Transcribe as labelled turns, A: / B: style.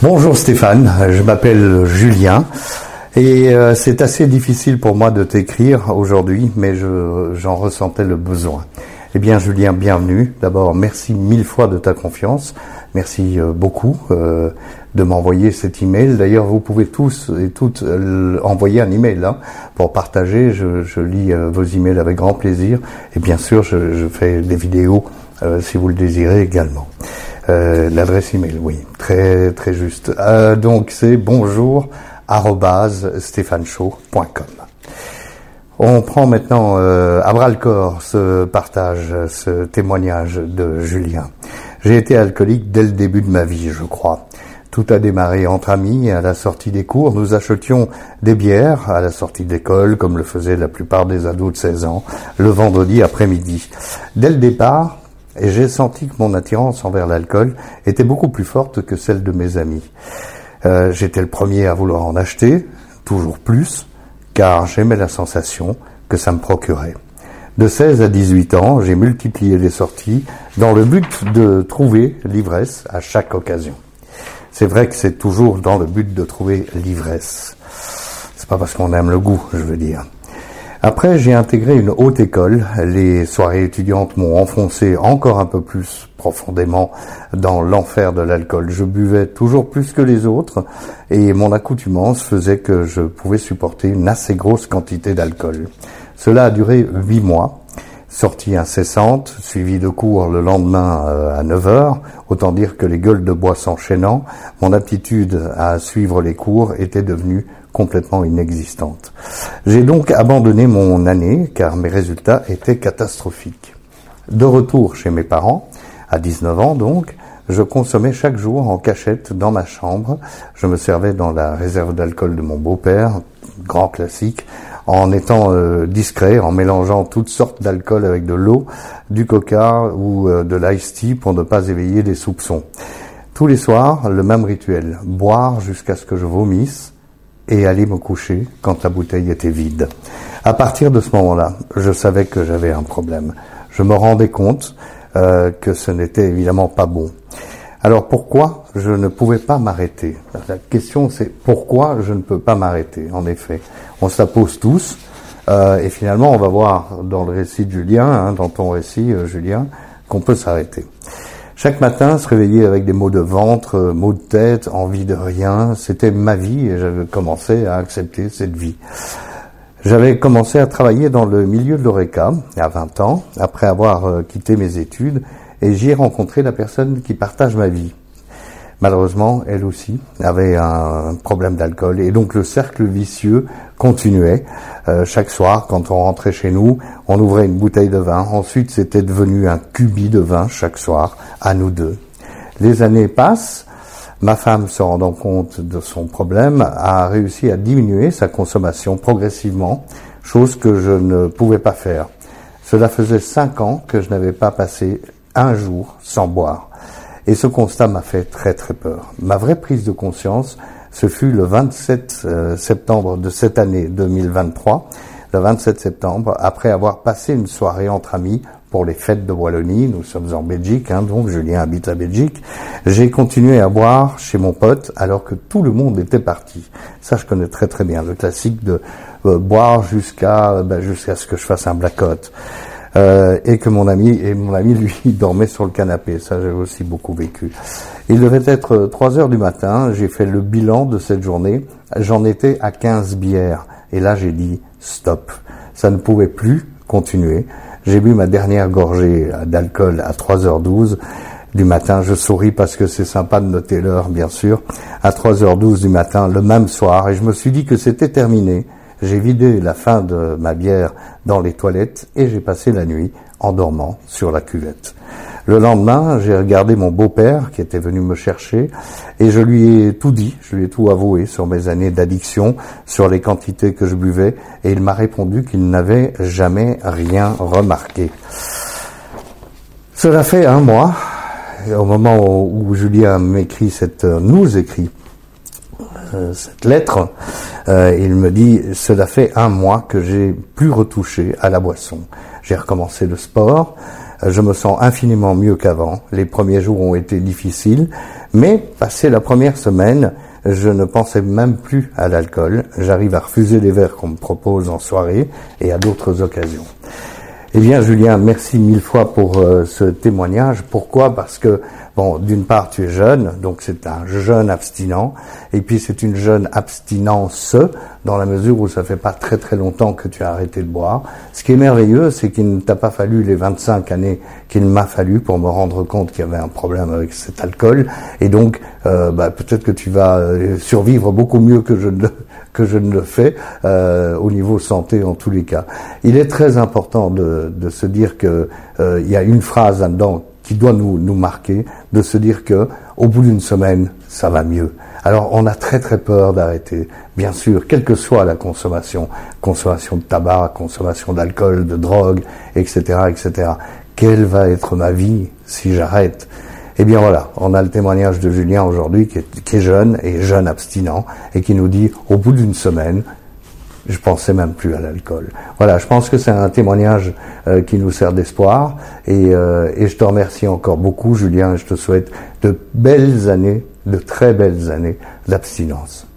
A: Bonjour Stéphane, je m'appelle Julien et euh, c'est assez difficile pour moi de t'écrire aujourd'hui, mais j'en ressentais le besoin. Eh bien Julien, bienvenue. D'abord, merci mille fois de ta confiance. Merci euh, beaucoup euh, de m'envoyer cet email. D'ailleurs, vous pouvez tous et toutes envoyer un email hein, pour partager. Je, lis vos emails avec grand plaisir et bien sûr, je fais des vidéos si vous le désirez également. Euh, l'adresse email, oui, très très juste. Euh, donc c'est bonjour On prend maintenant euh, à bras le corps ce partage, ce témoignage de Julien. J'ai été alcoolique dès le début de ma vie, je crois. Tout a démarré entre amis à la sortie des cours. Nous achetions des bières à la sortie d'école, comme le faisaient la plupart des ados de 16 ans, le vendredi après-midi. Dès le départ, et j'ai senti que mon attirance envers l'alcool était beaucoup plus forte que celle de mes amis. Euh, J'étais le premier à vouloir en acheter, toujours plus, car j'aimais la sensation que ça me procurait. De 16 à 18 ans, j'ai multiplié les sorties dans le but de trouver l'ivresse à chaque occasion. C'est vrai que c'est toujours dans le but de trouver l'ivresse. C'est pas parce qu'on aime le goût, je veux dire. Après, j'ai intégré une haute école. Les soirées étudiantes m'ont enfoncé encore un peu plus profondément dans l'enfer de l'alcool. Je buvais toujours plus que les autres et mon accoutumance faisait que je pouvais supporter une assez grosse quantité d'alcool. Cela a duré huit mois. Sortie incessante, suivie de cours le lendemain euh, à 9 heures, autant dire que les gueules de bois s'enchaînant, mon aptitude à suivre les cours était devenue complètement inexistante. J'ai donc abandonné mon année car mes résultats étaient catastrophiques. De retour chez mes parents, à 19 ans donc, je consommais chaque jour en cachette dans ma chambre. Je me servais dans la réserve d'alcool de mon beau-père, grand classique, en étant euh, discret, en mélangeant toutes sortes d'alcool avec de l'eau, du coca ou euh, de l'ice tea pour ne pas éveiller des soupçons. Tous les soirs, le même rituel, boire jusqu'à ce que je vomisse, et aller me coucher quand la bouteille était vide. À partir de ce moment-là, je savais que j'avais un problème. Je me rendais compte euh, que ce n'était évidemment pas bon. Alors pourquoi je ne pouvais pas m'arrêter? La question c'est pourquoi je ne peux pas m'arrêter. En effet, on se pose tous. Euh, et finalement, on va voir dans le récit de Julien, hein, dans ton récit, euh, Julien, qu'on peut s'arrêter. Chaque matin, se réveiller avec des maux de ventre, euh, maux de tête, envie de rien, c'était ma vie et j'avais commencé à accepter cette vie. J'avais commencé à travailler dans le milieu de l'ORECA à 20 ans, après avoir euh, quitté mes études, et j'y ai rencontré la personne qui partage ma vie. Malheureusement, elle aussi avait un problème d'alcool et donc le cercle vicieux continuait. Euh, chaque soir, quand on rentrait chez nous, on ouvrait une bouteille de vin. Ensuite, c'était devenu un cubi de vin chaque soir, à nous deux. Les années passent. Ma femme, se rendant compte de son problème, a réussi à diminuer sa consommation progressivement, chose que je ne pouvais pas faire. Cela faisait cinq ans que je n'avais pas passé un jour sans boire. Et ce constat m'a fait très très peur. Ma vraie prise de conscience, ce fut le 27 euh, septembre de cette année 2023, le 27 septembre, après avoir passé une soirée entre amis pour les fêtes de Wallonie, nous sommes en Belgique, hein, donc Julien habite la Belgique, j'ai continué à boire chez mon pote alors que tout le monde était parti. Ça, je connais très très bien, le classique de euh, boire jusqu'à ben, jusqu'à ce que je fasse un blackout. Euh, et que mon ami et mon ami lui dormait sur le canapé. Ça j'ai aussi beaucoup vécu. Il devait être 3 heures du matin. J'ai fait le bilan de cette journée. J'en étais à 15 bières et là j'ai dit stop. Ça ne pouvait plus continuer. J'ai bu ma dernière gorgée d'alcool à 3h12 du matin. Je souris parce que c'est sympa de noter l'heure, bien sûr. À 3h12 du matin, le même soir, et je me suis dit que c'était terminé. J'ai vidé la fin de ma bière dans les toilettes et j'ai passé la nuit en dormant sur la cuvette. Le lendemain, j'ai regardé mon beau-père qui était venu me chercher et je lui ai tout dit, je lui ai tout avoué sur mes années d'addiction, sur les quantités que je buvais et il m'a répondu qu'il n'avait jamais rien remarqué. Cela fait un mois, au moment où Julien m'écrit cette, nous écrit euh, cette lettre, euh, il me dit cela fait un mois que j'ai plus retouché à la boisson. J'ai recommencé le sport. Euh, je me sens infiniment mieux qu'avant. Les premiers jours ont été difficiles, Mais, passé la première semaine, je ne pensais même plus à l'alcool. J'arrive à refuser les verres qu'on me propose en soirée et à d'autres occasions. Eh bien, Julien, merci mille fois pour euh, ce témoignage. Pourquoi? Parce que, bon, d'une part, tu es jeune, donc c'est un jeune abstinent, et puis c'est une jeune abstinence dans la mesure où ça fait pas très très longtemps que tu as arrêté de boire. Ce qui est merveilleux, c'est qu'il ne t'a pas fallu les 25 années qu'il m'a fallu pour me rendre compte qu'il y avait un problème avec cet alcool, et donc euh, bah, peut-être que tu vas euh, survivre beaucoup mieux que je ne que je ne le fais euh, au niveau santé en tous les cas. Il est très important de, de se dire que euh, il y a une phrase là-dedans qui doit nous, nous marquer, de se dire que au bout d'une semaine, ça va mieux. Alors on a très très peur d'arrêter, bien sûr, quelle que soit la consommation, consommation de tabac, consommation d'alcool, de drogue, etc., etc. Quelle va être ma vie si j'arrête? Eh bien voilà, on a le témoignage de Julien aujourd'hui qui est, jeune et jeune abstinent et qui nous dit au bout d'une semaine, je pensais même plus à l'alcool. Voilà, je pense que c'est un témoignage euh, qui nous sert d'espoir et, euh, et, je te remercie encore beaucoup Julien et je te souhaite de belles années, de très belles années d'abstinence.